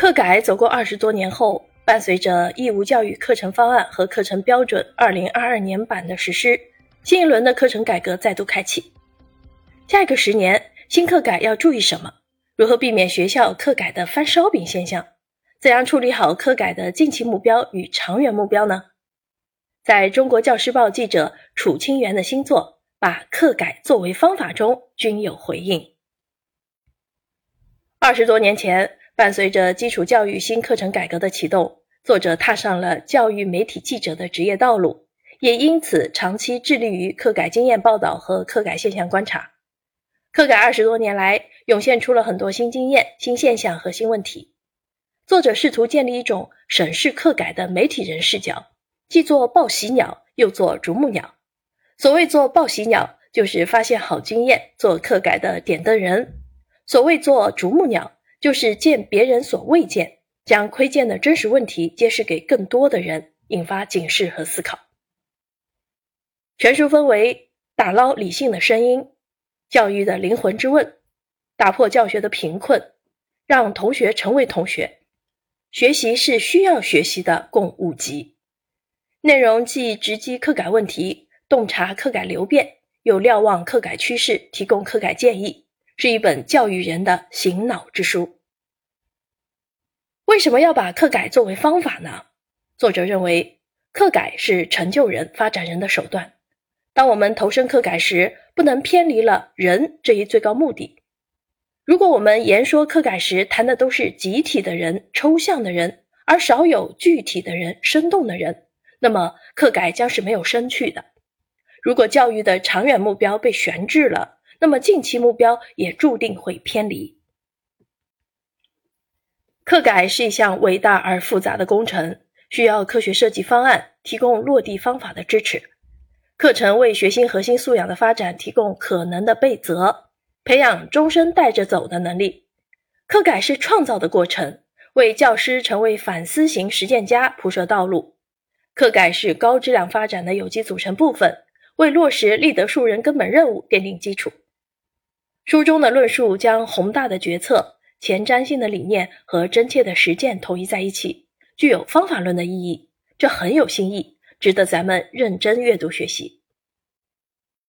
课改走过二十多年后，伴随着义务教育课程方案和课程标准二零二二年版的实施，新一轮的课程改革再度开启。下一个十年，新课改要注意什么？如何避免学校课改的翻烧饼现象？怎样处理好课改的近期目标与长远目标呢？在中国教师报记者楚清源的新作《把课改作为方法》中均有回应。二十多年前。伴随着基础教育新课程改革的启动，作者踏上了教育媒体记者的职业道路，也因此长期致力于课改经验报道和课改现象观察。课改二十多年来，涌现出了很多新经验、新现象和新问题。作者试图建立一种审视课改的媒体人视角，既做报喜鸟，又做啄木鸟。所谓做报喜鸟，就是发现好经验，做课改的点灯人；所谓做啄木鸟。就是见别人所未见，将窥见的真实问题揭示给更多的人，引发警示和思考。全书分为打捞理性的声音、教育的灵魂之问、打破教学的贫困、让同学成为同学、学习是需要学习的，共五集。内容既直击课改问题，洞察课改流变，又瞭望课改趋势，提供课改建议。是一本教育人的醒脑之书。为什么要把课改作为方法呢？作者认为，课改是成就人、发展人的手段。当我们投身课改时，不能偏离了人这一最高目的。如果我们言说课改时谈的都是集体的人、抽象的人，而少有具体的人、生动的人，那么课改将是没有生趣的。如果教育的长远目标被悬置了，那么近期目标也注定会偏离。课改是一项伟大而复杂的工程，需要科学设计方案，提供落地方法的支持。课程为学 sinh 核心素养的发展提供可能的备择，培养终身带着走的能力。课改是创造的过程，为教师成为反思型实践家铺设道路。课改是高质量发展的有机组成部分，为落实立德树人根本任务奠定基础。书中的论述将宏大的决策、前瞻性的理念和真切的实践统一在一起，具有方法论的意义。这很有新意，值得咱们认真阅读学习。